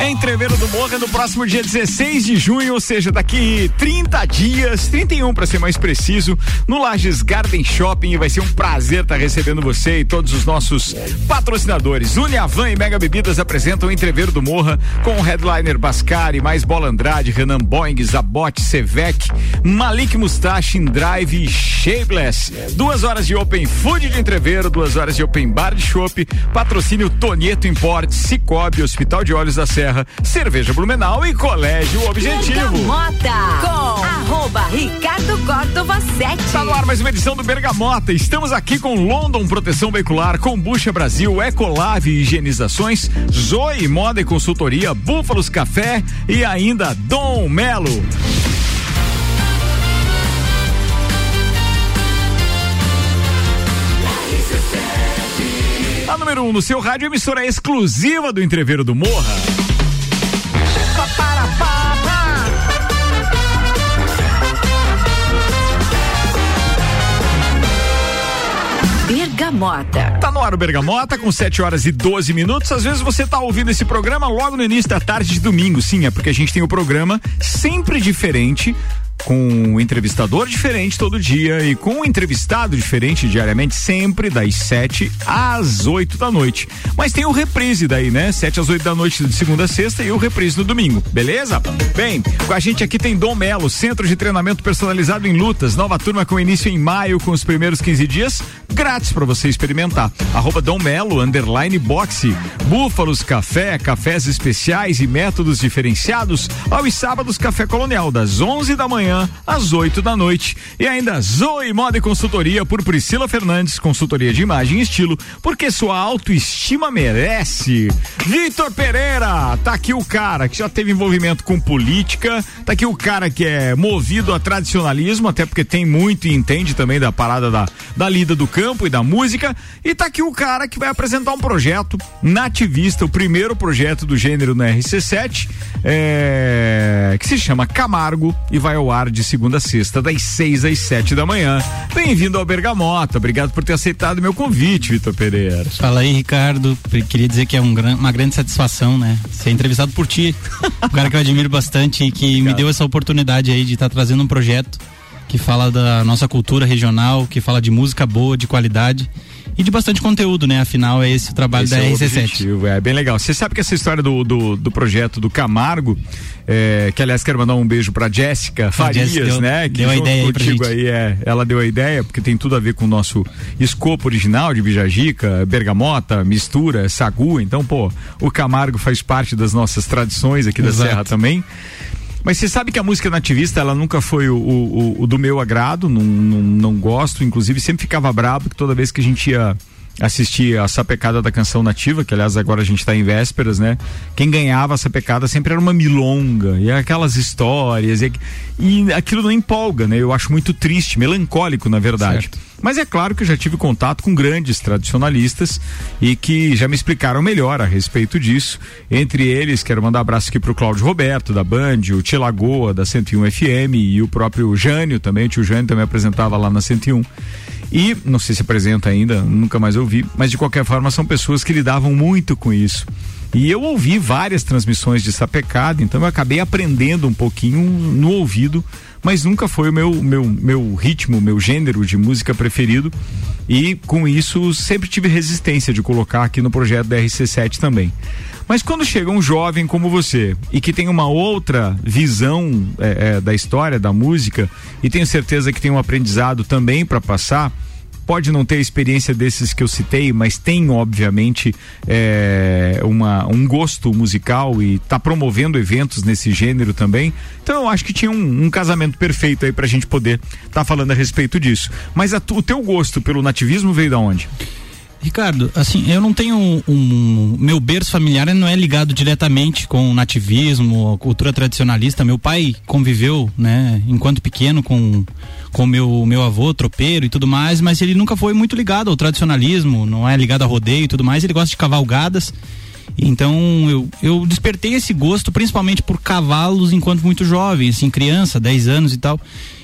Entreveiro do Morra no próximo dia 16 de junho, ou seja, daqui 30 dias, 31 para ser mais preciso, no Lages Garden Shopping. E vai ser um prazer estar tá recebendo você e todos os nossos patrocinadores. Uniavan e Mega Bebidas apresentam Entreveiro do Morra com o headliner Bascari, mais Bola Andrade, Renan Boing, Zabote, Sevec, Malik Mustache, Drive e Shapeless. Duas horas de Open Food de Entreveiro, duas horas de Open Bar de Chopp, patrocínio Tonieto Import, Cicobi, Hospital de Olhos da Serra, Cerveja Blumenau e Colégio Objetivo. Bergamota com arroba Ricardo Córdova 7. Está no ar mais uma edição do Bergamota. Estamos aqui com London Proteção Veicular, Combucha Brasil, Ecolave Higienizações, Zoe Moda e Consultoria, Búfalos Café e ainda Dom Melo. A número 1 um no seu rádio, emissora exclusiva do Entreveiro do Morra. Bergamota. Tá no ar o Bergamota, com 7 horas e 12 minutos. Às vezes você tá ouvindo esse programa logo no início da tarde de domingo. Sim, é porque a gente tem o um programa sempre diferente com um entrevistador diferente todo dia e com um entrevistado diferente diariamente, sempre das 7 às 8 da noite. Mas tem o reprise daí, né? 7 às 8 da noite de segunda a sexta e o reprise no domingo, beleza? Bem, com a gente aqui tem Dom Melo, Centro de Treinamento Personalizado em Lutas, nova turma com início em maio, com os primeiros 15 dias, grátis para você experimentar. Arroba Dom Melo, underline boxe, Búfalos Café, cafés especiais e métodos diferenciados, aos sábados Café Colonial, das 11 da manhã manhã às 8 da noite. E ainda Zoe Moda e Consultoria por Priscila Fernandes, consultoria de imagem e estilo, porque sua autoestima merece. Vitor Pereira, tá aqui o cara que já teve envolvimento com política, tá aqui o cara que é movido a tradicionalismo, até porque tem muito e entende também da parada da, da lida do campo e da música, e tá aqui o cara que vai apresentar um projeto nativista, o primeiro projeto do gênero na RC7, é, que se chama Camargo e vai ao ar ar de segunda a sexta, das 6 às 7 da manhã. Bem-vindo ao Bergamota. Obrigado por ter aceitado meu convite, Vitor Pereira. Fala aí, Ricardo. Queria dizer que é um, uma grande satisfação, né? Ser entrevistado por ti. um cara que eu admiro bastante e que Obrigado. me deu essa oportunidade aí de estar tá trazendo um projeto que fala da nossa cultura regional, que fala de música boa, de qualidade e de bastante conteúdo, né? Afinal, é esse o trabalho esse da é RC7. Objetivo, é bem legal. Você sabe que essa história do, do, do projeto do Camargo, é, que aliás quero mandar um beijo pra Jéssica Farias, deu, né? Que deu a ideia contigo aí, é, ela deu a ideia, porque tem tudo a ver com o nosso escopo original de Bijagica, bergamota, mistura, sagu. Então, pô, o Camargo faz parte das nossas tradições aqui da Exato. Serra também. Mas você sabe que a música nativista, ela nunca foi o, o, o do meu agrado, não, não, não, gosto, inclusive sempre ficava bravo que toda vez que a gente ia assistir a sapecada da canção nativa, que aliás agora a gente está em vésperas, né? Quem ganhava a sapecada sempre era uma milonga, e aquelas histórias, e, e aquilo não empolga, né? Eu acho muito triste, melancólico, na verdade. Certo. Mas é claro que eu já tive contato com grandes tradicionalistas e que já me explicaram melhor a respeito disso. Entre eles, quero mandar um abraço aqui pro Cláudio Roberto, da Band, o Tia Lagoa, da 101 FM, e o próprio Jânio também, o tio Jânio também apresentava lá na 101. E, não sei se apresenta ainda, nunca mais ouvi, mas de qualquer forma são pessoas que lidavam muito com isso. E eu ouvi várias transmissões de sapecada, então eu acabei aprendendo um pouquinho no ouvido mas nunca foi o meu, meu, meu ritmo, meu gênero de música preferido. E com isso sempre tive resistência de colocar aqui no projeto da RC7 também. Mas quando chega um jovem como você e que tem uma outra visão é, é, da história, da música, e tenho certeza que tem um aprendizado também para passar, pode não ter a experiência desses que eu citei, mas tem, obviamente, é, uma, um gosto musical e está promovendo eventos nesse gênero também. Então eu acho que tinha um, um casamento perfeito aí para a gente poder estar tá falando a respeito disso. Mas a, o teu gosto pelo nativismo veio da onde? Ricardo, assim, eu não tenho um, um, meu berço familiar não é ligado diretamente com o nativismo, cultura tradicionalista. Meu pai conviveu, né, enquanto pequeno com com meu meu avô tropeiro e tudo mais, mas ele nunca foi muito ligado ao tradicionalismo, não é ligado a rodeio e tudo mais. Ele gosta de cavalgadas. Então eu, eu despertei esse gosto principalmente por cavalos enquanto muito jovem, assim, criança, 10 anos e tal.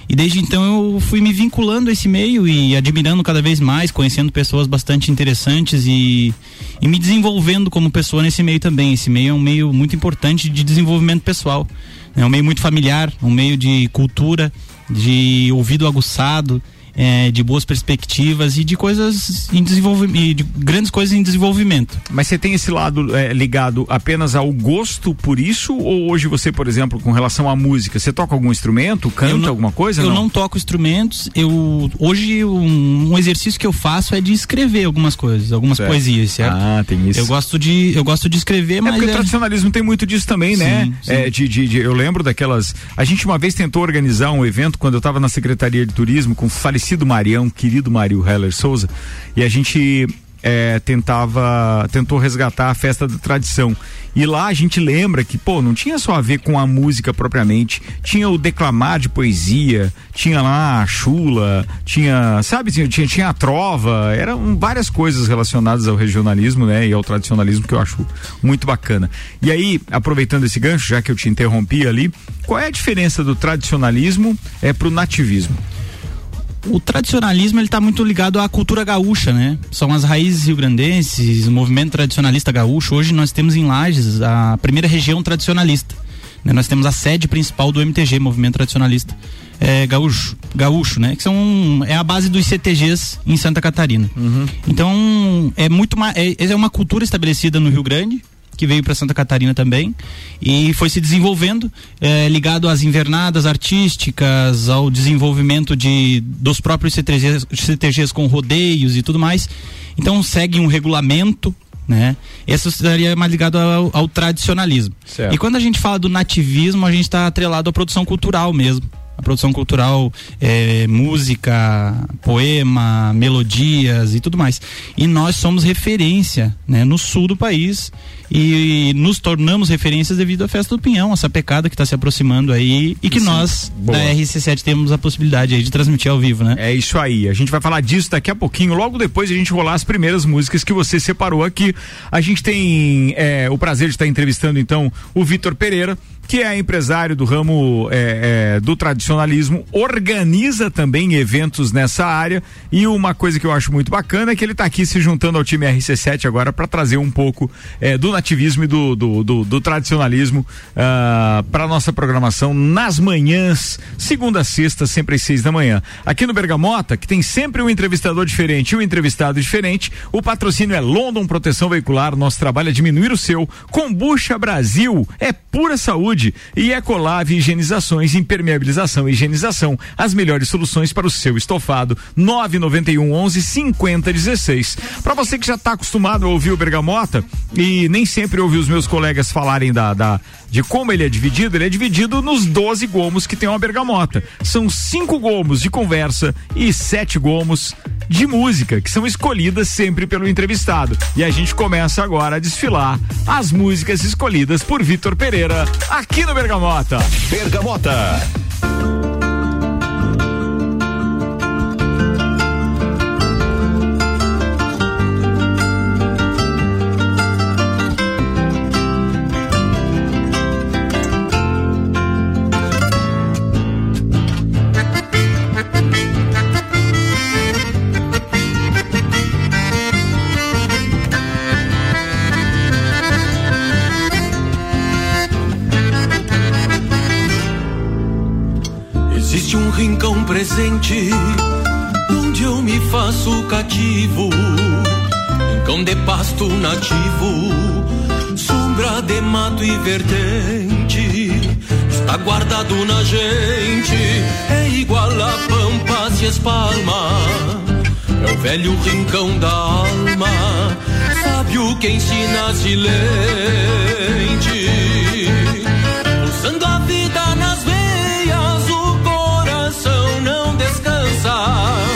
E desde então eu fui me vinculando a esse meio e admirando cada vez mais, conhecendo pessoas bastante interessantes e, e me desenvolvendo como pessoa nesse meio também. Esse meio é um meio muito importante de desenvolvimento pessoal. É um meio muito familiar, um meio de cultura, de ouvido aguçado é, de boas perspectivas e de coisas em desenvolvimento, de grandes coisas em desenvolvimento. Mas você tem esse lado é, ligado apenas ao gosto por isso? Ou hoje você, por exemplo, com relação à música, você toca algum instrumento, canta não, alguma coisa? Eu não? não toco instrumentos. Eu hoje um, um, exercício que eu faço é de escrever algumas coisas, algumas certo. poesias, certo? Ah, tem isso. Eu gosto de eu gosto de escrever, é mas porque é... o tradicionalismo tem muito disso também, né? sim, né? Sim. É, de, de, de, eu lembro daquelas. A gente uma vez tentou organizar um evento quando eu estava na secretaria de turismo com o falecido Marião, querido Mário Heller Souza, e a gente é, tentava tentou resgatar a festa da tradição. E lá a gente lembra que pô não tinha só a ver com a música propriamente tinha o declamar de poesia tinha lá a chula tinha sabe tinha tinha a trova eram várias coisas relacionadas ao regionalismo né e ao tradicionalismo que eu acho muito bacana. E aí aproveitando esse gancho já que eu te interrompi ali qual é a diferença do tradicionalismo é pro nativismo o tradicionalismo ele está muito ligado à cultura gaúcha, né? São as raízes rio-grandenses, o movimento tradicionalista gaúcho. Hoje nós temos em Lages a primeira região tradicionalista. Né? Nós temos a sede principal do MTG, Movimento Tradicionalista é, Gaúcho, gaúcho, né? Que são é a base dos CTGs em Santa Catarina. Uhum. Então é muito mais é, é uma cultura estabelecida no Rio Grande, que veio para Santa Catarina também e foi se desenvolvendo é, ligado às invernadas artísticas, ao desenvolvimento de dos próprios CTGs, CTGs com rodeios e tudo mais. Então segue um regulamento né? Esse estaria mais ligado ao, ao tradicionalismo. Certo. E quando a gente fala do nativismo, a gente está atrelado à produção cultural mesmo a produção cultural, é, música, poema, melodias e tudo mais. E nós somos referência né, no sul do país e nos tornamos referências devido à festa do Pinhão, essa pecada que está se aproximando aí e que Sim, nós boa. da RC7 temos a possibilidade aí de transmitir ao vivo, né? É isso aí. A gente vai falar disso daqui a pouquinho, logo depois a gente rolar as primeiras músicas que você separou aqui. A gente tem é, o prazer de estar entrevistando então o Vitor Pereira que é empresário do ramo é, é, do tradicionalismo, organiza também eventos nessa área e uma coisa que eu acho muito bacana é que ele está aqui se juntando ao time RC7 agora para trazer um pouco é, do nativismo e do, do, do, do tradicionalismo uh, ah, para nossa programação nas manhãs, segunda a sexta, sempre às seis da manhã. Aqui no Bergamota, que tem sempre um entrevistador diferente e um entrevistado diferente, o patrocínio é London Proteção Veicular, nosso trabalho é diminuir o seu. Combucha Brasil é pura saúde e Ecolave Higienizações, Impermeabilização e Higienização, as melhores soluções para o seu estofado. 991 11 50 16. Para você que já está acostumado a ouvir o Bergamota e nem sempre ouviu os meus colegas falarem da, da de como ele é dividido, ele é dividido nos 12 gomos que tem uma bergamota. São cinco gomos de conversa e sete gomos de música, que são escolhidas sempre pelo entrevistado. E a gente começa agora a desfilar as músicas escolhidas por Vitor Pereira aqui no Bergamota. Bergamota. Presente onde eu me faço cativo, rincão de pasto nativo, sombra de mato e vertente, está guardado na gente, é igual a pampa se espalma, é o velho rincão da alma, sabe o que ensina silente, usando a vida nas pensar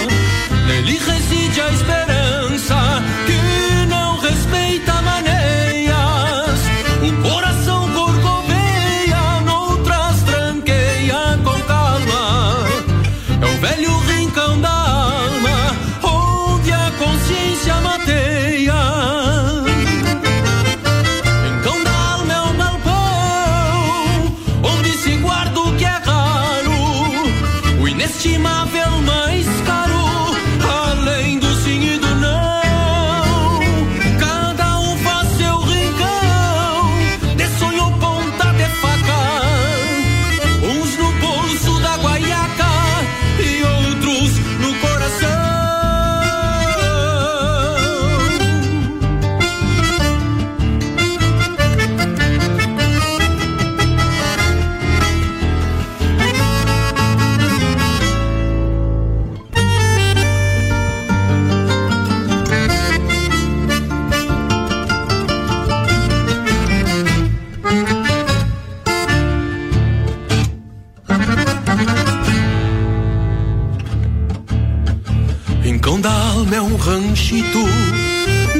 ranchito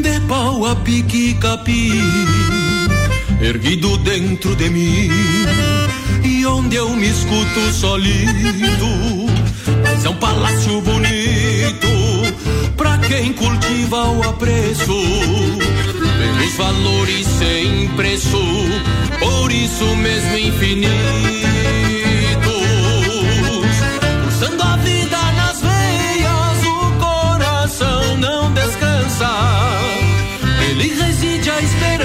de pau a pique capim, erguido dentro de mim, e onde eu me escuto solido, mas é um palácio bonito pra quem cultiva o apreço pelos valores sem preço, por isso mesmo infinitos, descansa, ele reside a esperança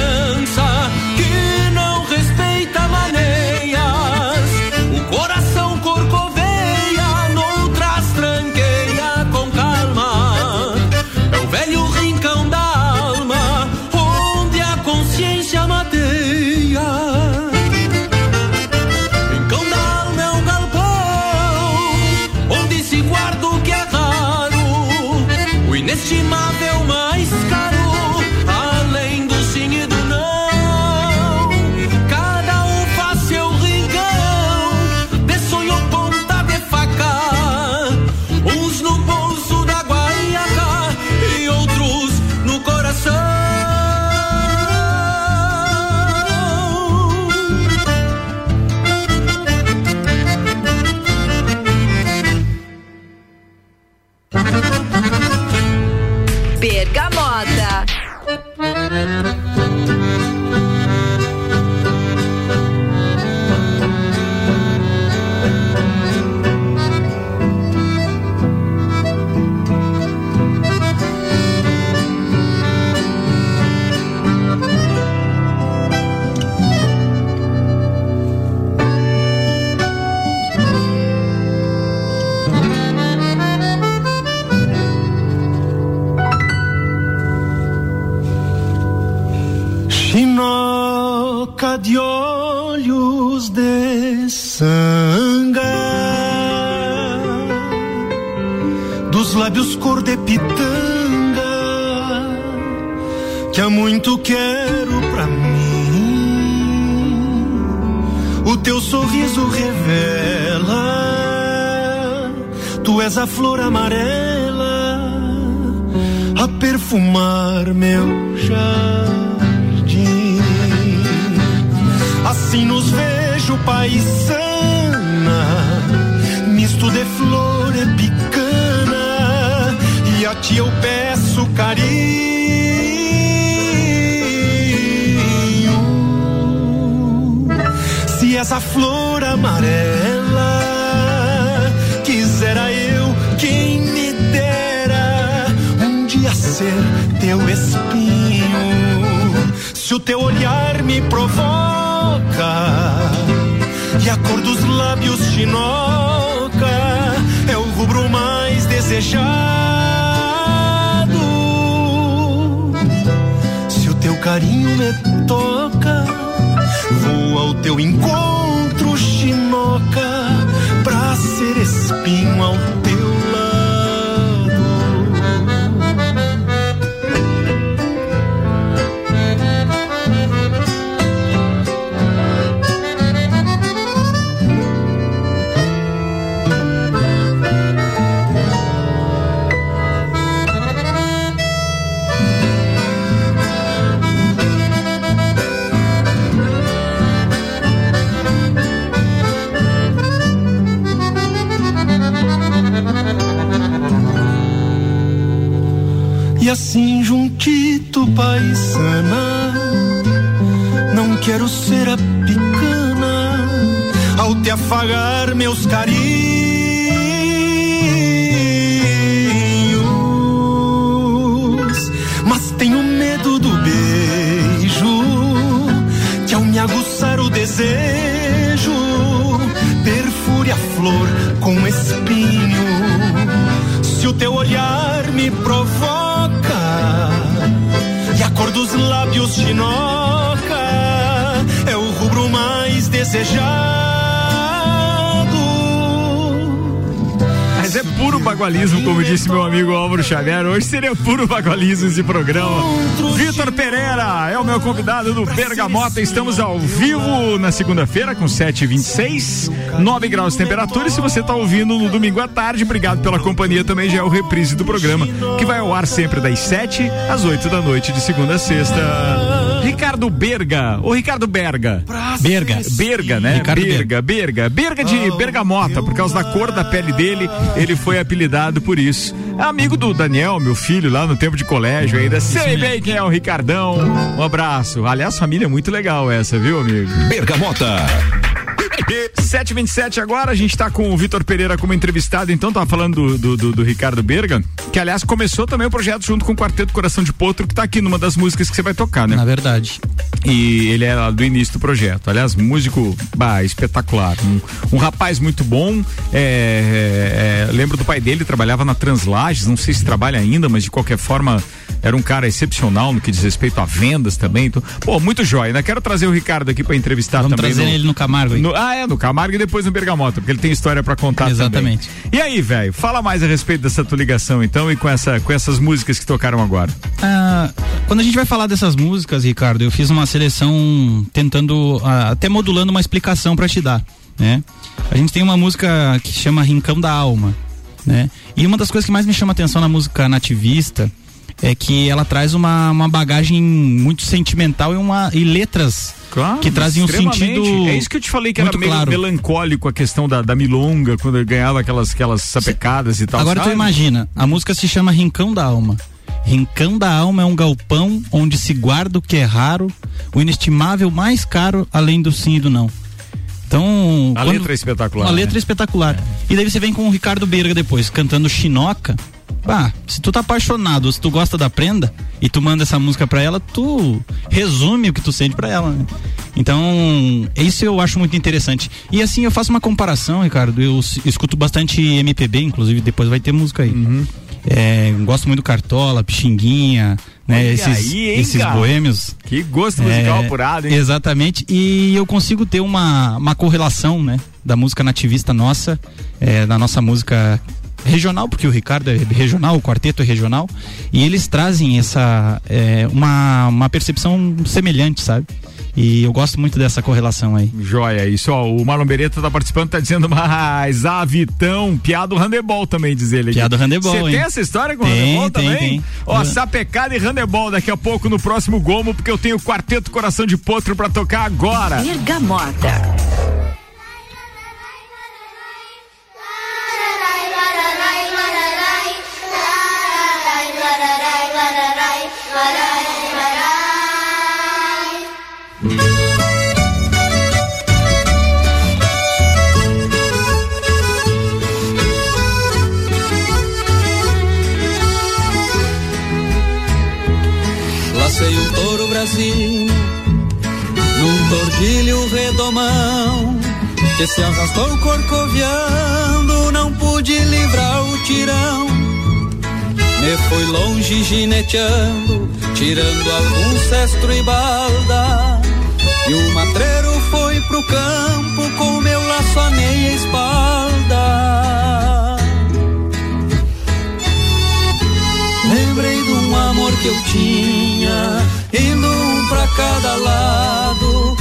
de pitanga, que há muito quero pra mim. O teu sorriso revela, tu és a flor amarela a perfumar meu jardim. Assim nos vejo paisana, misto de flor e picana, e eu peço carinho. Se essa flor amarela quisera eu quem me dera um dia ser teu espinho. Se o teu olhar me provoca e a cor dos lábios chinoca é o rubro mais desejado. Carinho me toca, vou ao teu encontro, chinoca, pra ser espinho ao teu bagualismo, como disse meu amigo Álvaro Xavier. Hoje seria puro bagualismo esse programa. Vitor Pereira é o meu convidado do Bergamota. Estamos ao vivo na segunda-feira com 7h26, 9 graus de temperatura. E se você está ouvindo no domingo à tarde, obrigado pela companhia. Também já é o reprise do programa, que vai ao ar sempre das 7 às 8 da noite, de segunda a sexta. Ricardo Berga, ou Ricardo Berga. Berga. Berga, né? Ricardo Berga, Berga. Berga de bergamota, por causa da cor da pele dele, ele foi apelidado por isso. É amigo do Daniel, meu filho, lá no tempo de colégio ainda. Sei bem quem é o Ricardão. Um abraço. Aliás, família muito legal essa, viu, amigo? Bergamota. 727 agora, a gente tá com o Vitor Pereira como entrevistado, então tava falando do, do, do, do Ricardo Berga, que aliás começou também o projeto junto com o Quarteto Coração de Potro, que tá aqui numa das músicas que você vai tocar, né? Na verdade. E ele é do início do projeto. Aliás, músico bah, espetacular. Um, um rapaz muito bom. É, é, é, lembro do pai dele, trabalhava na Translages, não sei se trabalha ainda, mas de qualquer forma era um cara excepcional no que diz respeito a vendas também. Então, pô, muito jóia. Ainda quero trazer o Ricardo aqui para entrevistar Vamos também. trazer no- ele no Camargo no- ah, é, no Camargo e depois no Bergamota, porque ele tem história pra contar Exatamente. também. E aí, velho, fala mais a respeito dessa tua ligação, então, e com, essa, com essas músicas que tocaram agora. Ah, quando a gente vai falar dessas músicas, Ricardo, eu fiz uma seleção tentando, ah, até modulando uma explicação pra te dar, né? A gente tem uma música que chama Rincão da Alma, né? E uma das coisas que mais me chama atenção na música nativista é que ela traz uma, uma bagagem muito sentimental e, uma, e letras Claro, que trazem um sentido É isso que eu te falei que era meio claro. melancólico a questão da, da milonga, quando ele ganhava aquelas, aquelas sapecadas e tal. Agora tu sabe? imagina, a música se chama Rincão da Alma. Rincão da Alma é um galpão onde se guarda o que é raro, o inestimável mais caro, além do sim e do não. Então, A quando- letra é espetacular. uma né? letra espetacular. E daí você vem com o Ricardo Berga depois, cantando Chinoca. Bah, se tu tá apaixonado, se tu gosta da prenda e tu manda essa música pra ela, tu resume o que tu sente pra ela, né? Então, isso eu acho muito interessante. E assim, eu faço uma comparação, Ricardo. Eu escuto bastante MPB, inclusive depois vai ter música aí. Uhum. É, gosto muito do Cartola, Pixinguinha, né? Esses aí, hein, esses cara? boêmios. Que gosto musical É, apurado, hein? Exatamente. E eu consigo ter uma, uma correlação, né? Da música nativista nossa, é, da nossa música regional, porque o Ricardo é regional, o quarteto é regional, e eles trazem essa é, uma, uma percepção semelhante, sabe? E eu gosto muito dessa correlação aí. Joia, isso, ó, o Marlon Beretta tá participando, tá dizendo, mas a Vitão, piada do handebol também, diz ele. aqui. Piada do handebol, Você tem essa história com o Tem, handebol tem, também? tem. Ó, sapecada e handebol daqui a pouco no próximo Gomo, porque eu tenho o Quarteto Coração de Potro pra tocar agora. Bergamota. Lacei que se arrastou corcoviando, não pude livrar o tirão. Me fui longe gineteando, tirando algum cestro e balda. E o matreiro foi pro campo com meu laço à meia espalda. Lembrei de um amor que eu tinha, indo um pra cada lado.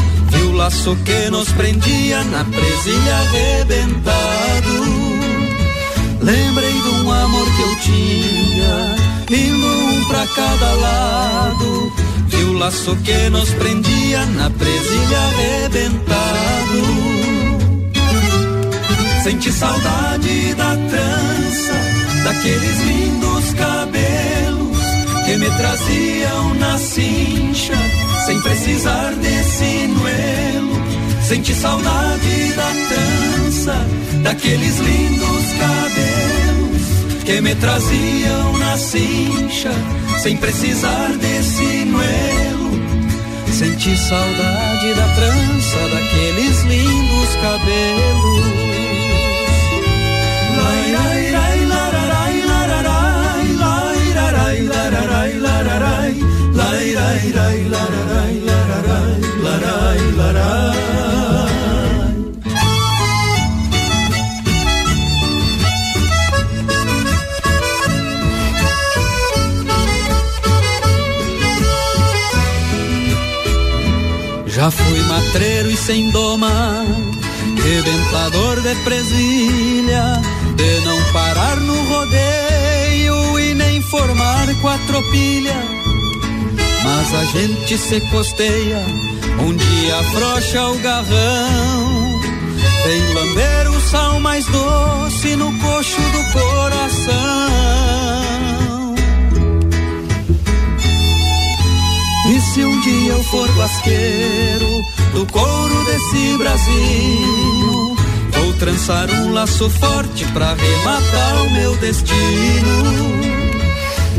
Laço que nos prendia na presilha arrebentado. Lembrei de um amor que eu tinha, indo um pra cada lado. Vi o laço que nos prendia na presilha arrebentado. Senti saudade da trança, daqueles lindos cabelos que me traziam na cincha, sem precisar de sinuelo. Senti saudade da trança, daqueles lindos cabelos que me traziam na cincha, sem precisar de sinuelo. Senti saudade da trança, daqueles lindos cabelos. Lai, lai, lai, lararai, lararai, lai, rarai, lararai, lararai, lai, rai, rai, lararai, lararai, larai, Já fui matreiro e sem doma, rebentador de presilha, de não parar no rodeio e nem formar quatropilha. Mas a gente se costeia, um dia afrouxa o garrão. Vem lamber o sal mais doce no coxo do coração. Se um dia eu for basqueiro do couro desse Brasil, vou trançar um laço forte pra rematar o meu destino.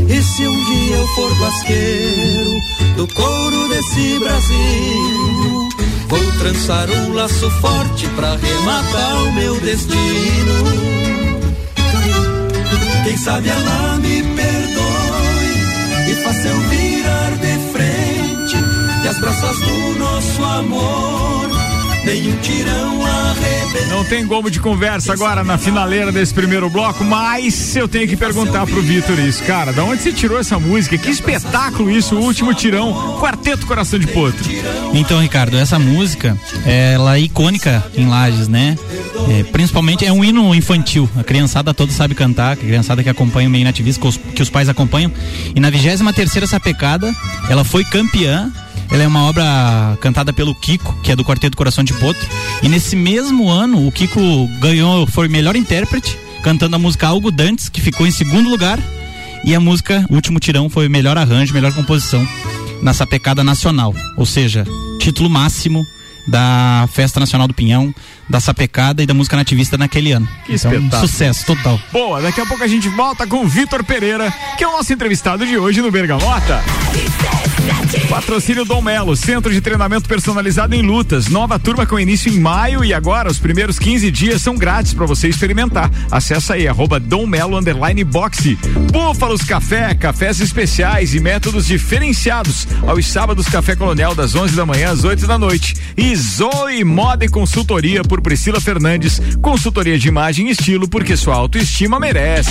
E se um dia eu for basqueiro do couro desse Brasil, vou trançar um laço forte pra rematar o meu destino. Quem sabe ela me perdoe e faça eu as braças do nosso amor. Nenhum tirão arrebenta. Não tem como de conversa agora na finaleira desse primeiro bloco, mas eu tenho que perguntar pro Vitor isso. Cara, da onde você tirou essa música? Que espetáculo isso, o último tirão, Quarteto Coração de Potro. Então, Ricardo, essa música, ela é icônica em Lages, né? É, principalmente é um hino infantil. A criançada toda sabe cantar, a criançada que acompanha o meio nativista, que os, que os pais acompanham. E na 23 terceira sapecada, ela foi campeã ela é uma obra cantada pelo Kiko, que é do Quarteto Coração de Potro. E nesse mesmo ano, o Kiko ganhou, foi melhor intérprete, cantando a música Algo Dantes, que ficou em segundo lugar. E a música, último tirão, foi melhor arranjo, melhor composição na sapecada nacional. Ou seja, título máximo da Festa Nacional do Pinhão, da Sapecada e da música nativista naquele ano. Que então, espetáculo. sucesso total. Boa, daqui a pouco a gente volta com o Vitor Pereira, que é o nosso entrevistado de hoje no Bergamota. Patrocínio Dom Melo, centro de treinamento personalizado em lutas. Nova turma com início em maio e agora os primeiros 15 dias são grátis para você experimentar. Acesse aí, arroba Dom Melo Underline Boxe. Búfalos Café, cafés especiais e métodos diferenciados. Aos sábados, Café Colonial das 11 da manhã às 8 da noite. E Zoe Moda e Consultoria por Priscila Fernandes. Consultoria de imagem e estilo porque sua autoestima merece.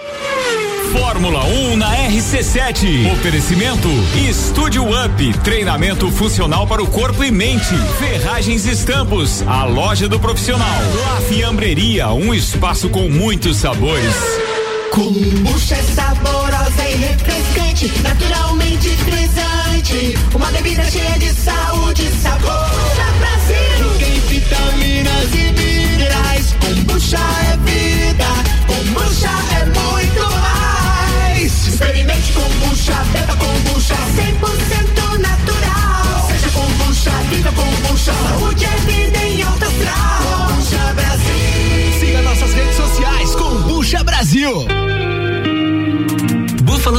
Fórmula 1 na RC7. Oferecimento Estúdio Up, treinamento funcional para o corpo e mente. Ferragens Estampos, a loja do profissional. La Fiambreria, um espaço com muitos sabores. Kombucha é saborosa e refrescante, naturalmente frisante. Uma bebida cheia de saúde e sabor. Brasil. Tem vitaminas e minerais. Kombucha é vida Aproveite kombucha, beba kombucha. 100% natural. Seja kombucha, com bucha, Saúde é vida em alta astral Kombucha Brasil. Siga nossas redes sociais com bucha Brasil.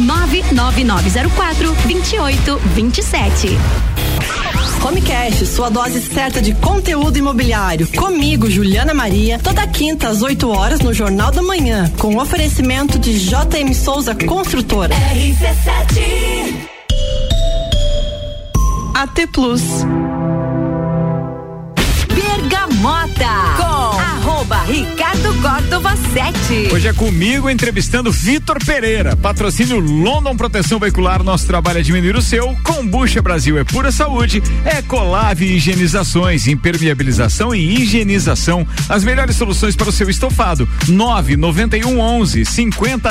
99904 2827. Homecast, sua dose certa de conteúdo imobiliário. Comigo, Juliana Maria, toda quinta às 8 horas no Jornal da Manhã, com oferecimento de JM Souza Construtora. RC7 AT Plus. Bergamota Ricardo Córdova 7. Hoje é comigo entrevistando Vitor Pereira, patrocínio London Proteção Veicular. Nosso trabalho é diminuir o seu. Combucha Brasil é pura saúde. Ecolave Higienizações, impermeabilização e higienização. As melhores soluções para o seu estofado. 991 11 50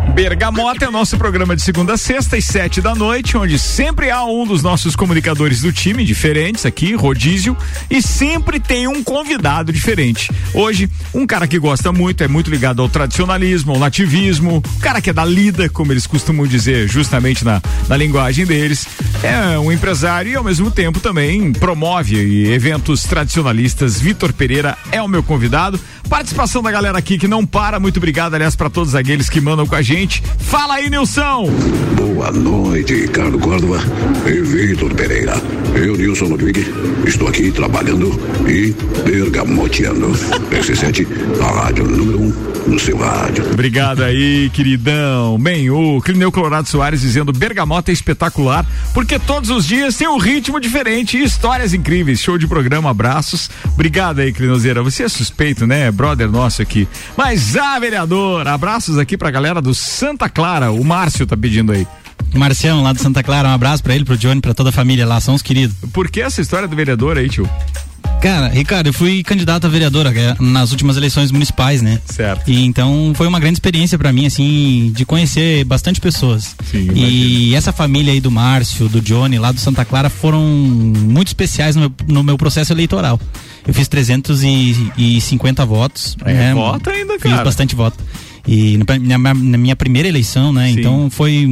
Bergamota é o nosso programa de segunda a sexta às sete da noite, onde sempre há um dos nossos comunicadores do time diferentes aqui, rodízio, e sempre tem um convidado diferente. Hoje, um cara que gosta muito, é muito ligado ao tradicionalismo, ao nativismo, um cara que é da lida, como eles costumam dizer, justamente na, na linguagem deles. É um empresário e ao mesmo tempo também promove eventos tradicionalistas. Vitor Pereira é o meu convidado. Participação da galera aqui que não para. Muito obrigado, aliás, para todos aqueles que mandam com a gente. Fala aí, Nilson! Boa noite, Ricardo Córdova e Vitor Pereira. Eu, Nilson Ludwig, estou aqui trabalhando e bergamoteando. RC7, a rádio número 1 um no seu rádio. Obrigado aí, queridão. Bem, o Clineu Colorado Soares dizendo Bergamota é espetacular, porque todos os dias tem um ritmo diferente e histórias incríveis. Show de programa, abraços. Obrigado aí, Clinozeira. Você é suspeito, né? Brother nosso aqui. Mas, ah, vereador, abraços aqui pra galera do Santa Clara. O Márcio tá pedindo aí. Marciano, lá do Santa Clara, um abraço pra ele, pro Johnny, pra toda a família lá, são os queridos. Por que essa história do vereador aí, tio? Cara, Ricardo, eu fui candidato a vereadora é, nas últimas eleições municipais, né? Certo. E então foi uma grande experiência para mim, assim, de conhecer bastante pessoas. Sim, e essa família aí do Márcio, do Johnny, lá do Santa Clara, foram muito especiais no meu, no meu processo eleitoral. Eu fiz 350 votos. É, né? voto ainda, cara. Fiz bastante voto. E na, minha primeira eleição, né? Sim. Então foi,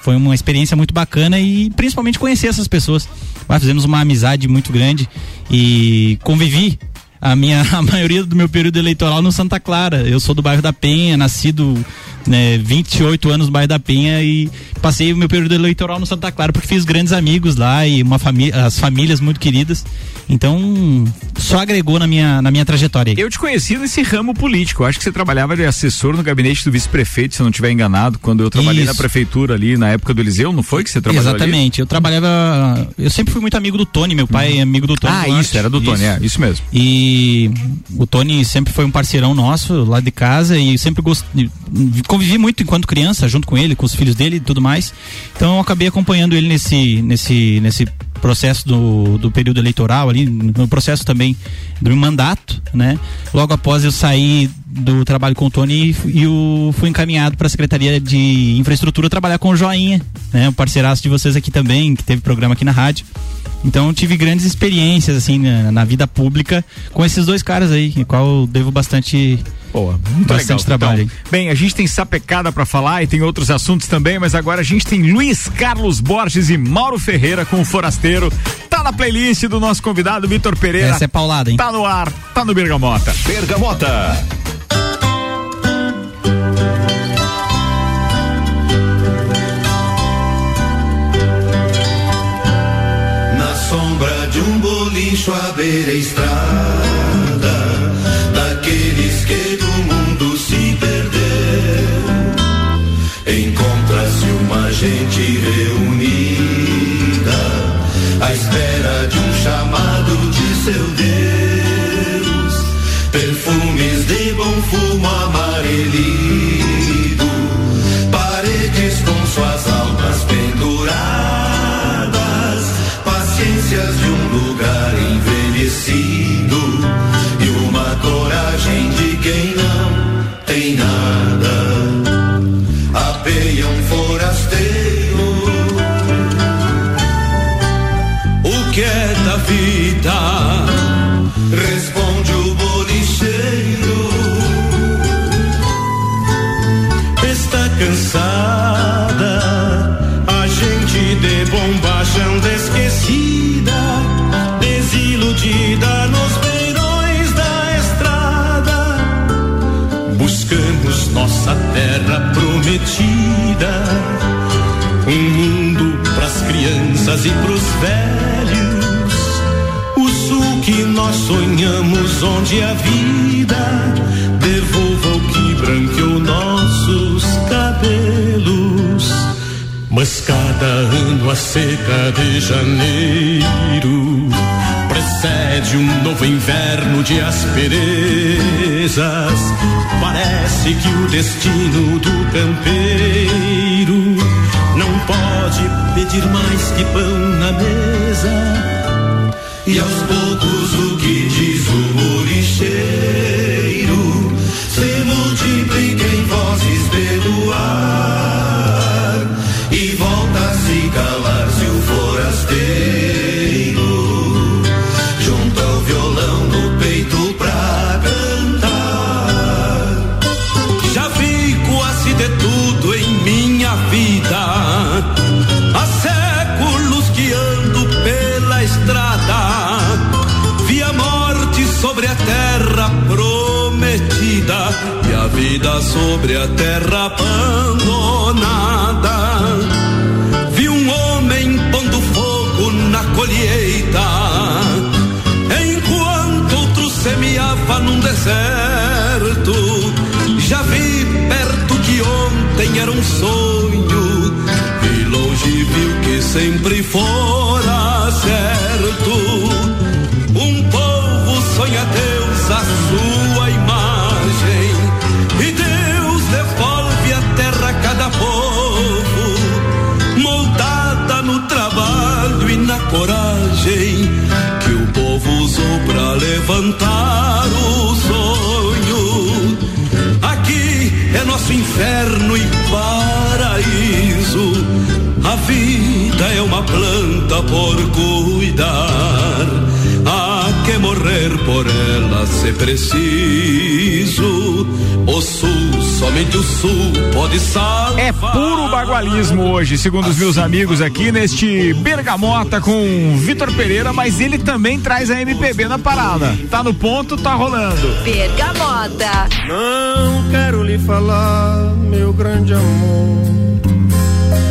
foi uma experiência muito bacana e principalmente conhecer essas pessoas. Lá fizemos uma amizade muito grande e convivi a minha a maioria do meu período eleitoral no Santa Clara. Eu sou do bairro da Penha, nascido né, 28 anos no bairro da Penha e passei o meu período eleitoral no Santa Clara porque fiz grandes amigos lá e uma família, as famílias muito queridas. Então, só agregou na minha, na minha trajetória. Eu te conheci nesse ramo político. Eu acho que você trabalhava de assessor no gabinete do vice-prefeito, se eu não estiver enganado, quando eu trabalhei Isso. na prefeitura ali na época do Eliseu, não foi que você trabalhou Exatamente. Eu trabalhava. Eu sempre fui muito amigo do Tony, meu pai é amigo do Tony. Ah, Duarte. isso, era do Tony, é, isso mesmo. E o Tony sempre foi um parceirão nosso lá de casa e sempre gost... convivi muito enquanto criança, junto com ele, com os filhos dele e tudo mais. Então eu acabei acompanhando ele nesse, nesse, nesse processo do, do período eleitoral ali, no processo também do mandato, né? Logo após eu sair do trabalho com o Tony e, e o, fui encaminhado para a Secretaria de Infraestrutura trabalhar com o Joinha, né? O parceiraço de vocês aqui também, que teve programa aqui na rádio. Então tive grandes experiências assim na, na, vida pública com esses dois caras aí, qual eu devo bastante Boa, muito bastante legal. trabalho. Então, bem, a gente tem sapecada para falar e tem outros assuntos também, mas agora a gente tem Luiz Carlos Borges e Mauro Ferreira com o Forasteiro. Tá na playlist do nosso convidado Vitor Pereira. Essa é paulada, hein? Tá no ar, tá no Bergamota. Bergamota. Na sombra de um bolicho à beira estrada seu Deus. Perfumes de bom fumo amarelido, paredes com suas crianças e pros velhos que nós sonhamos, onde a vida devolva o que branqueou nossos cabelos. Mas cada ano a seca de janeiro precede um novo inverno de asperezas. Parece que o destino do pode pedir mais que pão na mesa. E aos poucos o que diz o moricheiro sobre a terra abandonada. Vida é uma planta por cuidar. Há que morrer por ela se preciso. O sul, somente o sul pode salvar. É puro bagualismo hoje, segundo os meus amigos aqui neste Bergamota com Vitor Pereira, mas ele também traz a MPB na parada. Tá no ponto, tá rolando. Bergamota. Não quero lhe falar, meu grande amor,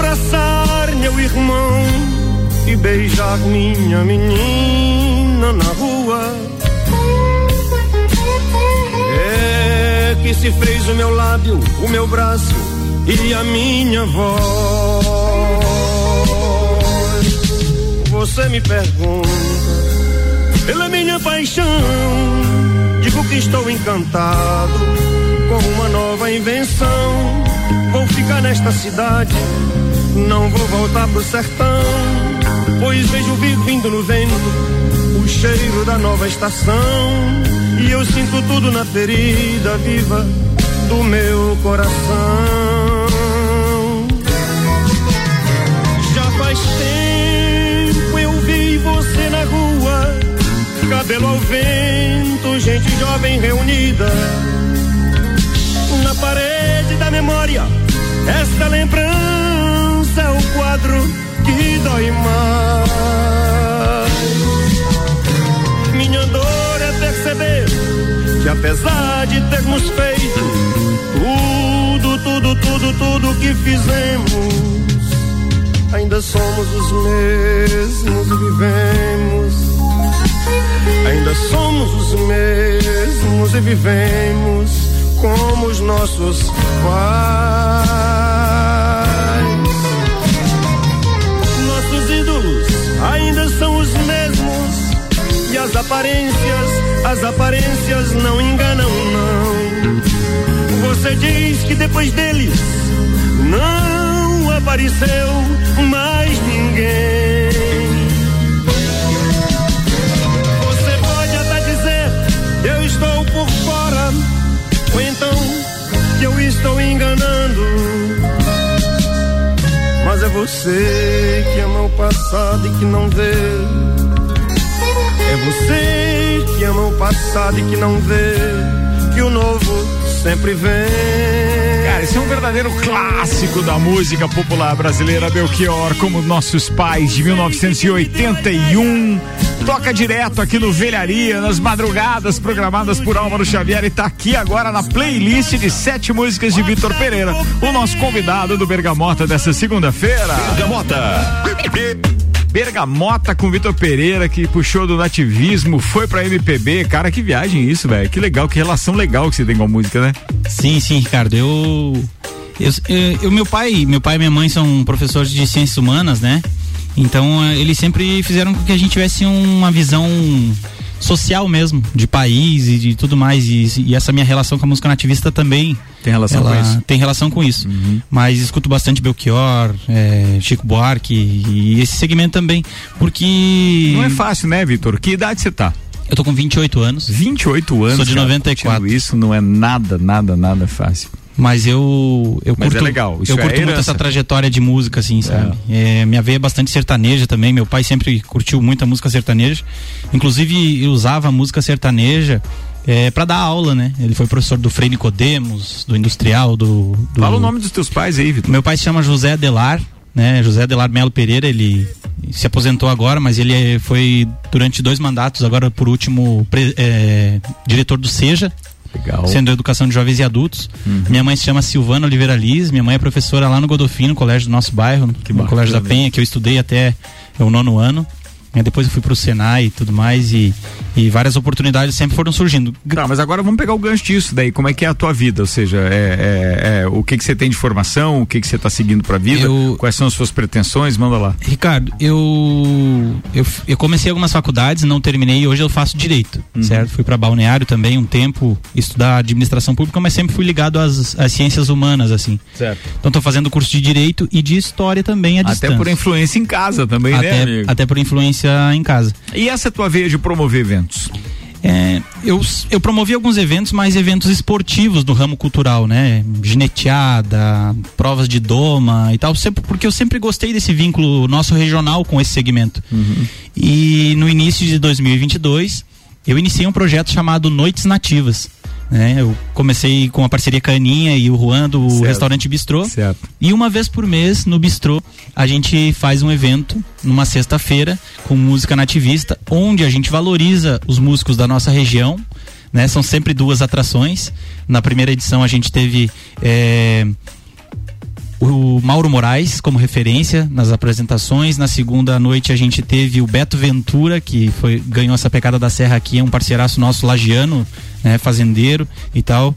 Abraçar meu irmão e beijar minha menina na rua. É que se fez o meu lábio, o meu braço e a minha voz. Você me pergunta pela minha paixão. Digo que estou encantado com uma nova invenção. Vou ficar nesta cidade, não vou voltar pro sertão. Pois vejo vindo no vento o cheiro da nova estação. E eu sinto tudo na ferida viva do meu coração. Já faz tempo eu vi você na rua, cabelo ao vento, gente jovem reunida. Parede da memória, esta lembrança é o quadro que dói mais. Minha dor é perceber que apesar de termos feito tudo, tudo, tudo, tudo que fizemos, ainda somos os mesmos e vivemos. Ainda somos os mesmos e vivemos como os nossos pais. Nossos ídolos ainda são os mesmos e as aparências, as aparências não enganam não. Você diz que depois deles não apareceu mais ninguém. Estou enganando. Mas é você que ama o passado e que não vê. É você que ama o passado e que não vê que o novo sempre vem. Cara, esse é um verdadeiro clássico da música popular brasileira, Belchior, como nossos pais de 1981. Toca direto aqui no Velharia, nas madrugadas programadas por Álvaro Xavier e tá aqui agora na playlist de sete músicas de Vitor Pereira, o nosso convidado do Bergamota dessa segunda-feira. Bergamota. Bergamota com Vitor Pereira, que puxou do nativismo, foi pra MPB. Cara, que viagem isso, velho. Que legal, que relação legal que você tem com a música, né? Sim, sim, Ricardo. Eu. Eu, eu, eu meu pai, meu pai e minha mãe são professores de ciências humanas, né? Então eh, eles sempre fizeram com que a gente tivesse uma visão social mesmo, de país e de tudo mais. E, e essa minha relação com a música nativista também tem relação ela com isso. Tem relação com isso. Mas escuto bastante Belchior, eh, Chico Buarque e, e esse segmento também. Porque. Não é fácil, né, Vitor? Que idade você tá? Eu tô com 28 anos. 28 anos. Sou de cara, 94. curtindo Isso não é nada, nada, nada fácil. Mas eu eu Mas curto, é legal, isso eu é curto muito essa trajetória de música assim, sabe? É, minha veia é bastante sertaneja também, meu pai sempre curtiu muita música sertaneja. Inclusive eu usava a música sertaneja é, para dar aula, né? Ele foi professor do Frei Nicodemos, do Industrial, do, do Fala o nome dos teus pais aí, Vitor. Meu pai se chama José Adelar, né? José Adelar Melo Pereira, ele se aposentou agora, mas ele é- foi durante dois mandatos, agora por último pre- é, diretor do Seja. Legal. Centro de Educação de Jovens e Adultos. Minha mãe se chama Silvana Oliveira Liz, minha mãe é professora lá no Godofino, colégio do nosso bairro, no colégio da Penha, que eu estudei até o nono ano. Aí depois eu fui pro Senai e tudo mais e, e várias oportunidades sempre foram surgindo. Tá, mas agora vamos pegar o gancho disso daí. Como é que é a tua vida? Ou seja, é, é- é, o que que você tem de formação, o que que você tá seguindo pra vida, quais são as suas pretensões? Manda lá. Ricardo, eu, eu eu comecei algumas faculdades, não terminei e hoje eu faço direito, certo? Fui para balneário também um tempo estudar administração pública, mas sempre fui ligado às, às ciências humanas assim. Certo. Então tô fazendo curso de direito e de história também à Até distância. por influência em casa também, né, até, amigo? até por influência em casa. E essa tua veia de promover eventos? É, eu, eu promovi alguns eventos, mas eventos esportivos do ramo cultural, né? Gineteada, provas de doma e tal, sempre, porque eu sempre gostei desse vínculo nosso regional com esse segmento. E no início de 2022, eu iniciei um projeto chamado Noites Nativas. Né? Eu comecei com a parceria com a Aninha e o Juan do Certo. restaurante Bistrô. Certo. E uma vez por mês, no Bistrô, a gente faz um evento numa sexta-feira com música nativista, onde a gente valoriza os músicos da nossa região. Né? São sempre duas atrações. Na primeira edição a gente teve eh, o Mauro Moraes como referência nas apresentações. Na segunda noite a gente teve o Beto Ventura, que foi, ganhou essa pecada da Serra aqui, é um parceiraço nosso lagiano, né, fazendeiro e tal,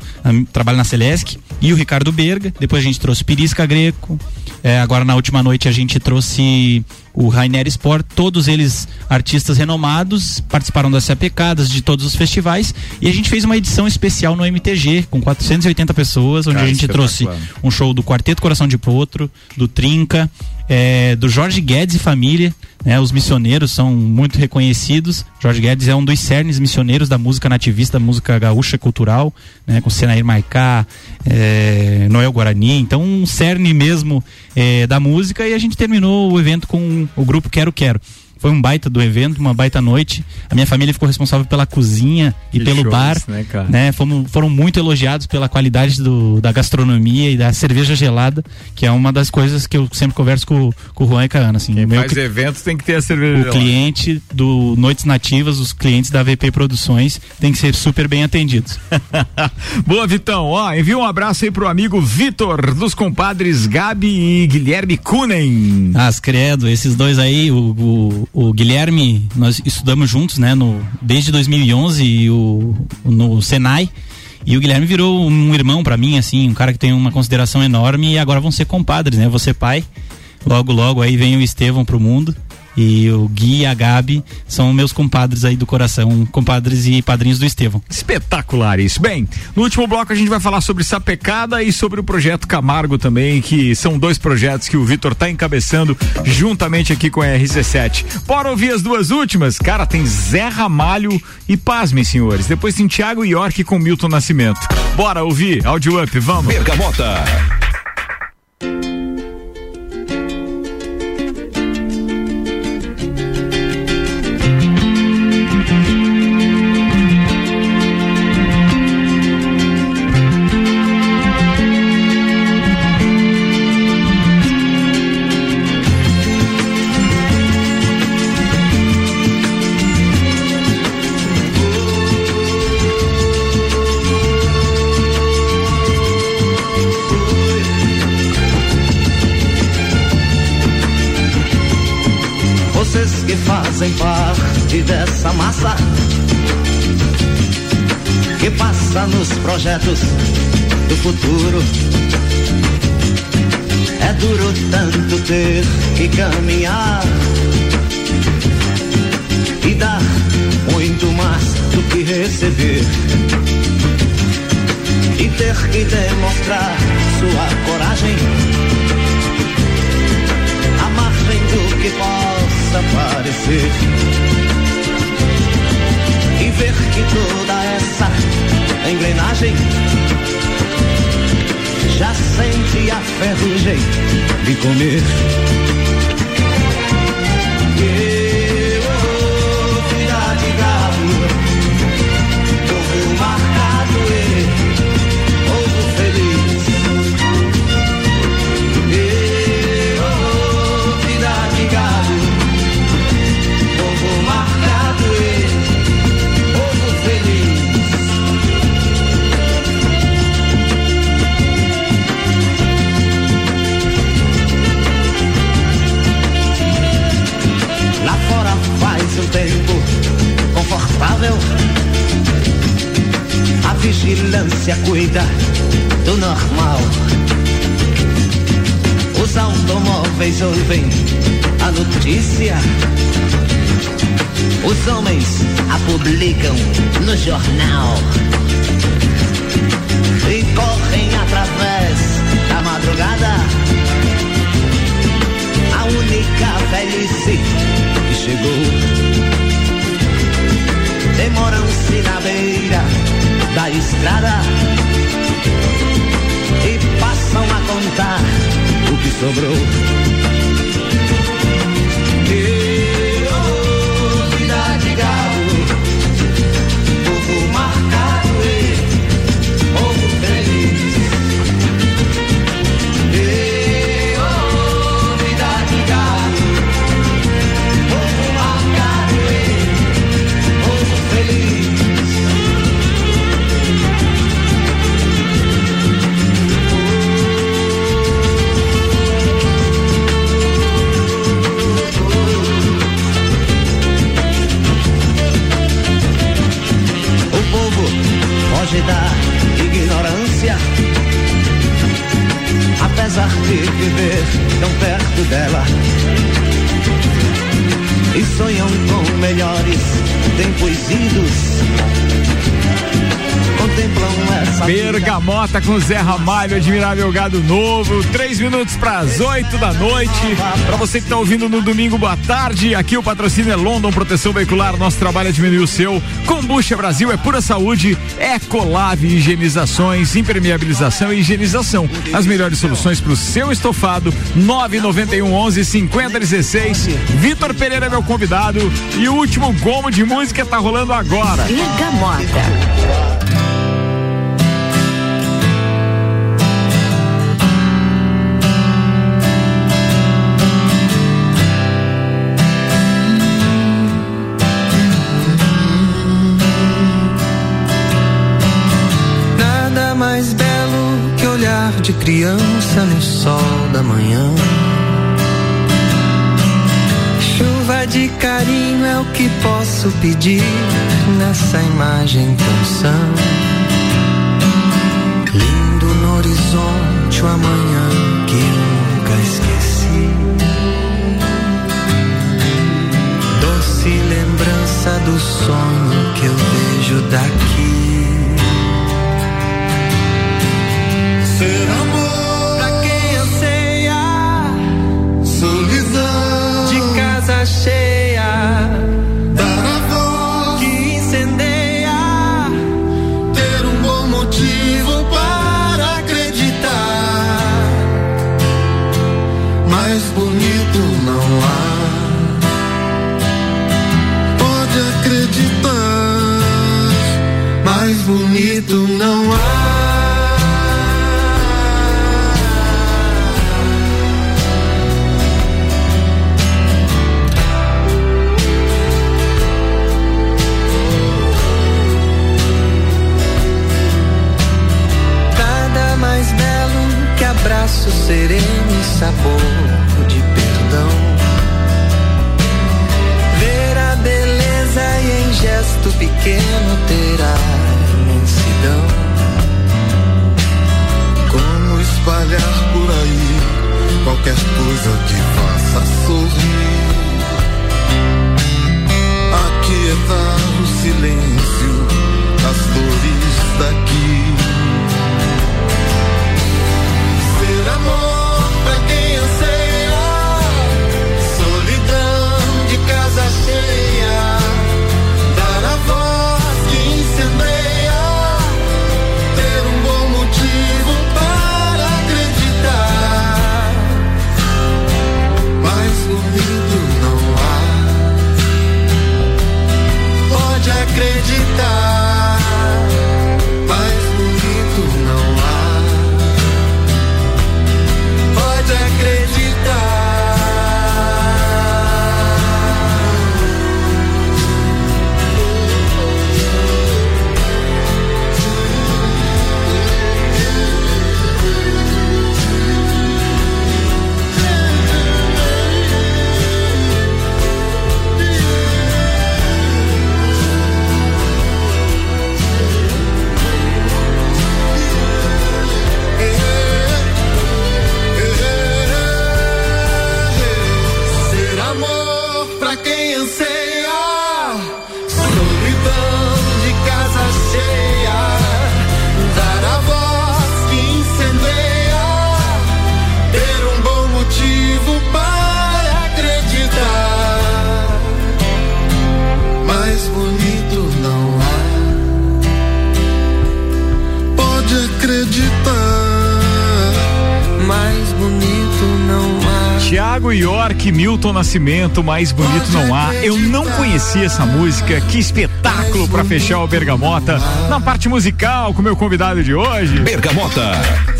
trabalha na Celesc. E o Ricardo Berga. Depois a gente trouxe Pirisca Greco. É, agora na última noite a gente trouxe o Rainer Sport, todos eles artistas renomados, participaram das pecadas de todos os festivais. E a gente fez uma edição especial no MTG com 480 pessoas, onde Cara, a gente trouxe um show do Quarteto Coração de Potro, do Trinca, é, do Jorge Guedes e família. Né, os missioneiros são muito reconhecidos. Jorge Guedes é um dos cernes missioneiros da música nativista, da música gaúcha cultural, né, com Senair Maicá, é, Noel Guarani. Então, um cerne mesmo é, da música. E a gente terminou o evento com o grupo Quero Quero. Foi um baita do evento, uma baita noite. A minha família ficou responsável pela cozinha e Que pelo bar isso, né, cara? né? Fomos, foram muito elogiados pela qualidade do, da gastronomia e da cerveja gelada, que é uma das coisas que eu sempre converso com, com o Juan e com a Ana. Assim, o meu Faz eventos tem que ter a cerveja. o cliente do Noites Nativas, os clientes da VP Produções, tem que ser super bem atendidos. Boa, Vitão. Ó, envia um abraço aí pro amigo Vitor, dos compadres Gabi e Guilherme Kunen. As credo, esses dois aí, o, o, o Guilherme, nós estudamos juntos, né, no, desde 2011 e o, no Senai. E o Guilherme virou um irmão pra mim, assim, um cara que tem uma consideração enorme e agora vão ser compadres, né? Você pai. Logo, logo aí vem o Estevão pro mundo. E o Gui e a Gabi são meus compadres aí do coração, compadres e padrinhos do Estevão. Espetacular isso. Bem, no último bloco a gente vai falar sobre Sapecada e sobre o projeto Camargo também, que são dois projetos que o Vitor tá encabeçando juntamente aqui com a RC7. Bora ouvir as duas últimas? Cara, tem Zé Ramalho e pasmem, senhores. Depois tem Thiago York com Milton Nascimento. Bora ouvir, áudio up, vamos. Bergamota. Dessa massa que passa nos projetos do futuro. É duro tanto ter que caminhar e dar muito mais do que receber. E ter que demonstrar sua coragem à margem do que possa parecer. Ver que toda essa engrenagem já sente a ferrugem de comer. A notícia. Os homens a publicam no jornal. E correm através da madrugada. A única velhice que chegou. Demoram-se na beira da estrada e passam a contar o que sobrou. Da ignorância. Apesar de viver tão perto dela. E sonham com melhores tempos idos Bergamota com Zé Ramalho, admirável gado novo. Três minutos para as oito da noite. Para você que está ouvindo no domingo, boa tarde. Aqui o patrocínio é London Proteção Veicular. Nosso trabalho é diminuir o seu. Combucha Brasil é pura saúde. Ecolave higienizações, impermeabilização e higienização. As melhores soluções para o seu estofado. 991 11 50 16. Vitor Pereira é meu convidado. E o último gomo de música tá rolando agora. Bergamota. De criança no sol da manhã. Chuva de carinho é o que posso pedir nessa imagem tão sã. Lindo no horizonte o amanhã que nunca esqueci. Doce lembrança do sonho que eu vejo daqui. Mais bonito não Mais bonito não há. Eu não conhecia essa música. Que espetáculo para fechar o Bergamota na parte musical com meu convidado de hoje. Bergamota.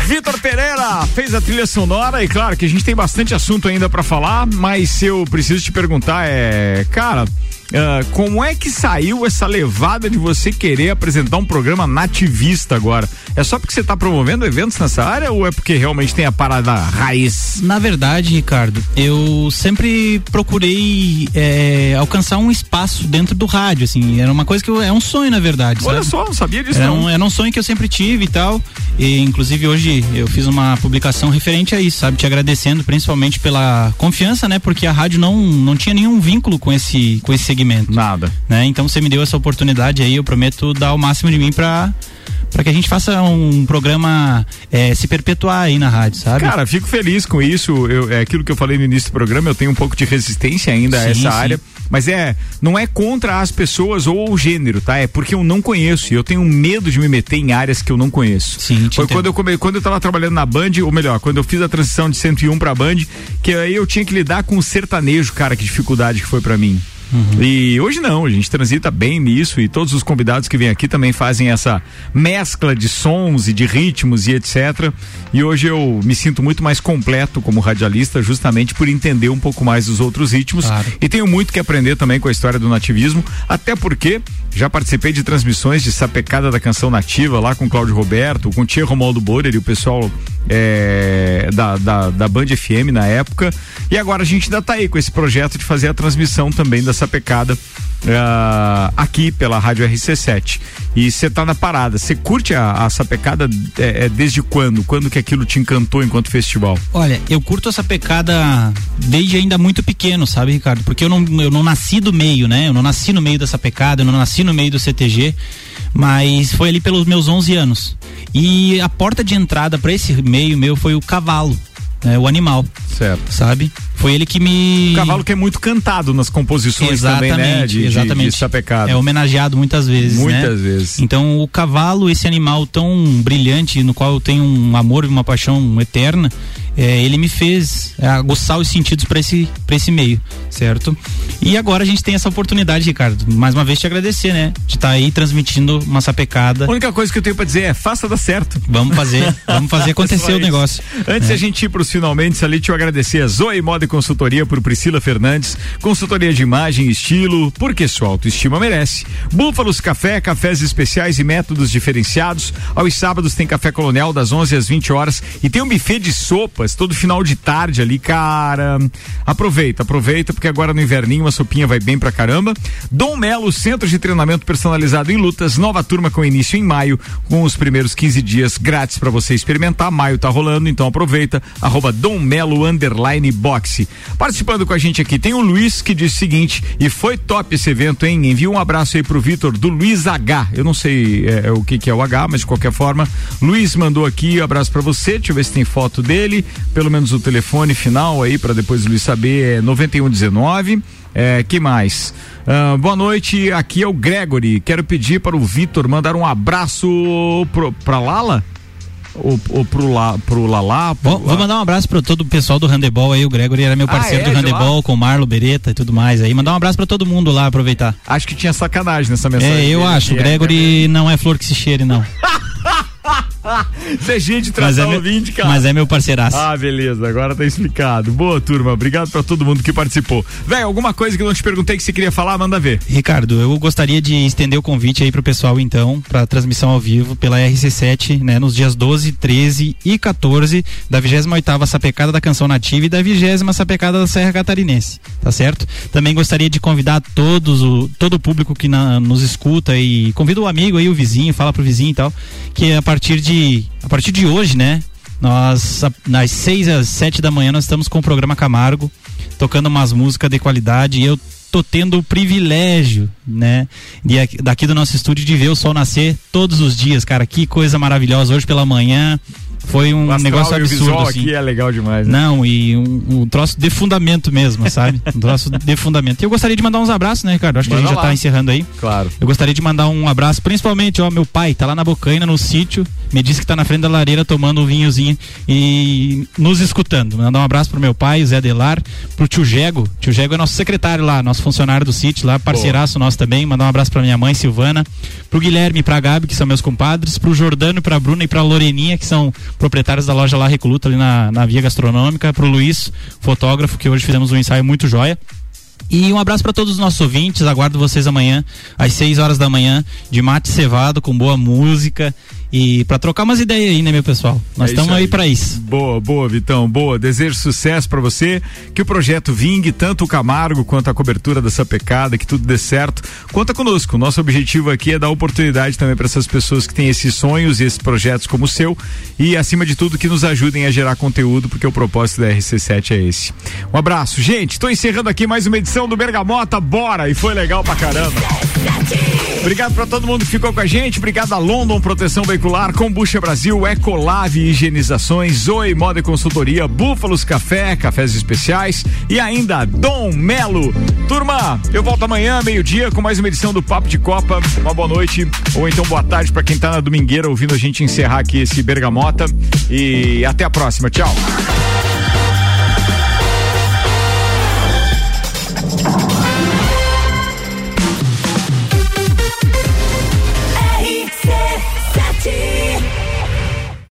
Vitor Pereira fez a trilha sonora e claro que a gente tem bastante assunto ainda para falar, mas eu preciso te perguntar é, cara, Uh, como é que saiu essa levada de você querer apresentar um programa nativista agora? É só porque você está promovendo eventos nessa área ou é porque realmente tem a parada raiz? Na verdade, Ricardo, eu sempre procurei é, alcançar um espaço dentro do rádio, assim, era uma coisa que eu, é um sonho, na verdade. Olha sabe? só, não sabia disso era não. Um, era um sonho que eu sempre tive e tal, e inclusive hoje eu fiz uma publicação referente a isso, sabe, te agradecendo principalmente pela confiança, né, porque a rádio não, não tinha nenhum vínculo com esse, com esse segmento. Nada. Né? Então você me deu essa oportunidade aí, eu prometo dar o máximo de mim para para que a gente faça um programa é, se perpetuar aí na rádio, sabe? Cara, fico feliz com isso. Eu, é aquilo que eu falei no início do programa, eu tenho um pouco de resistência ainda sim, a essa sim. área. Mas é, não é contra as pessoas ou o gênero, tá? É porque eu não conheço e eu tenho medo de me meter em áreas que eu não conheço. Sim, Foi quando eu, come, quando eu tava trabalhando na Band, ou melhor, quando eu fiz a transição de 101 pra Band, que aí eu tinha que lidar com o sertanejo, cara, que dificuldade que foi para mim. Uhum. E hoje não, a gente transita bem nisso e todos os convidados que vêm aqui também fazem essa mescla de sons e de ritmos e etc. E hoje eu me sinto muito mais completo como radialista, justamente por entender um pouco mais dos outros ritmos. Claro. E tenho muito que aprender também com a história do nativismo, até porque já participei de transmissões de sapecada da canção nativa lá com Cláudio Roberto, com Tia Romualdo Borer e o pessoal é, da, da, da Band FM na época. E agora a gente ainda está aí com esse projeto de fazer a transmissão também da sapecada uh, aqui pela Rádio RC7. E você tá na parada. Você curte a, a sapecada é, é, desde quando? Quando que aquilo te encantou enquanto festival? Olha, eu curto a sapecada desde ainda muito pequeno, sabe, Ricardo? Porque eu não, eu não nasci do meio, né? Eu não nasci no meio da sapecada, eu não nasci no meio do CTG mas foi ali pelos meus 11 anos. E a porta de entrada para esse meio meu foi o cavalo né, o animal. Certo. Sabe? Foi ele que me. O cavalo que é muito cantado nas composições exatamente, também, né? De, exatamente. De, de É homenageado muitas vezes. Muitas né? vezes. Então o cavalo, esse animal tão brilhante, no qual eu tenho um amor e uma paixão eterna, é, ele me fez é, aguçar os sentidos para esse, pra esse meio, certo? E agora a gente tem essa oportunidade, Ricardo, mais uma vez te agradecer, né? De estar tá aí transmitindo uma sapecada. A única coisa que eu tenho para dizer é faça dar certo. Vamos fazer, vamos fazer acontecer o negócio. Antes é. a gente ir pros finalmente, ali, deixa eu agradecer a Zoe Moda e Consultoria por Priscila Fernandes, consultoria de imagem e estilo, porque sua autoestima merece. Búfalos Café, cafés especiais e métodos diferenciados. Aos sábados tem café colonial das 11 às 20 horas e tem um buffet de sopas todo final de tarde ali, cara. Aproveita, aproveita, porque agora no inverninho uma sopinha vai bem pra caramba. Dom Melo, centro de treinamento personalizado em lutas, nova turma com início em maio, com os primeiros 15 dias grátis para você experimentar. Maio tá rolando, então aproveita. Arroba Dom Melo underline boxe. Participando com a gente aqui tem o Luiz que diz o seguinte, e foi top esse evento, hein? Envia um abraço aí pro Vitor do Luiz H. Eu não sei é, é, o que que é o H, mas de qualquer forma, Luiz mandou aqui, abraço para você. Deixa eu ver se tem foto dele, pelo menos o telefone final aí para depois o Luiz saber é 9119. É, que mais? Uh, boa noite, aqui é o Gregory. Quero pedir para o Vitor mandar um abraço pro, pra Lala ou, ou pro, la, pro Lalá? Pro vou, vou mandar um abraço para todo o pessoal do handebol aí. O Gregory era meu parceiro ah, é, do handebol, com o Marlo Beretta e tudo mais aí. Mandar um abraço para todo mundo lá, aproveitar. Acho que tinha sacanagem nessa mensagem. É, eu acho. O Gregory é, não é flor que se cheire, não. Você é gente tratar é ouvinte, cara. Mas é meu parceiraço. Ah, beleza, agora tá explicado. Boa, turma. Obrigado pra todo mundo que participou. Velho, alguma coisa que eu não te perguntei que você queria falar, manda ver. Ricardo, eu gostaria de estender o convite aí pro pessoal, então, pra transmissão ao vivo pela RC7, né, nos dias 12, 13 e 14 da 28 Sapecada da Canção Nativa e da 20 Sapecada da Serra Catarinense, tá certo? Também gostaria de convidar todos o, todo o público que na, nos escuta e convida o amigo aí, o vizinho, fala pro vizinho e tal, que a partir de a partir de hoje, né? Nós, nas 6 às 7 da manhã, nós estamos com o programa Camargo, tocando umas músicas de qualidade. E eu tô tendo o privilégio, né, de, daqui do nosso estúdio de ver o sol nascer todos os dias, cara. Que coisa maravilhosa. Hoje pela manhã, foi um negócio absurdo. O assim. aqui é legal demais. Né? Não, e um, um, troço de fundamento mesmo, sabe? Um troço de fundamento. E eu gostaria de mandar uns abraços, né, Ricardo? Acho Manda que a gente lá. já tá encerrando aí. Claro. Eu gostaria de mandar um abraço, principalmente, ó, meu pai, tá lá na Bocaina, no sítio, me disse que tá na frente da lareira tomando um vinhozinho e nos escutando. Mandar um abraço pro meu pai, o Zé Delar, pro tio Jego. Tio Jego é nosso secretário lá, nosso funcionário do sítio lá, parceiraço Boa. nosso também. Mandar um abraço pra minha mãe, Silvana, pro Guilherme e pra Gabi, que são meus compadres, pro Jordano, pra Bruna e pra Loreninha, que são proprietários da loja lá Recoluta, ali na, na Via Gastronômica, pro Luiz, fotógrafo, que hoje fizemos um ensaio muito joia. E um abraço para todos os nossos ouvintes. Aguardo vocês amanhã, às 6 horas da manhã, de mate cevado, com boa música e para trocar umas ideias aí, né, meu pessoal? Nós estamos é aí, aí para isso. Boa, boa, Vitão, boa. Desejo sucesso para você, que o projeto vingue, tanto o Camargo quanto a cobertura dessa pecada, que tudo dê certo. Conta conosco. Nosso objetivo aqui é dar oportunidade também para essas pessoas que têm esses sonhos e esses projetos como o seu e, acima de tudo, que nos ajudem a gerar conteúdo, porque o propósito da RC7 é esse. Um abraço, gente. Estou encerrando aqui mais uma edição do Bergamota. Bora! E foi legal pra caramba. Obrigado para todo mundo que ficou com a gente. Obrigado a London Proteção Veicular, Combucha Brasil, Ecolave Higienizações, Zoe Moda e Consultoria, Búfalos Café, Cafés Especiais e ainda Dom Melo. Turma, eu volto amanhã, meio-dia, com mais uma edição do Papo de Copa. Uma boa noite ou então boa tarde para quem tá na domingueira ouvindo a gente encerrar aqui esse Bergamota. E até a próxima. Tchau.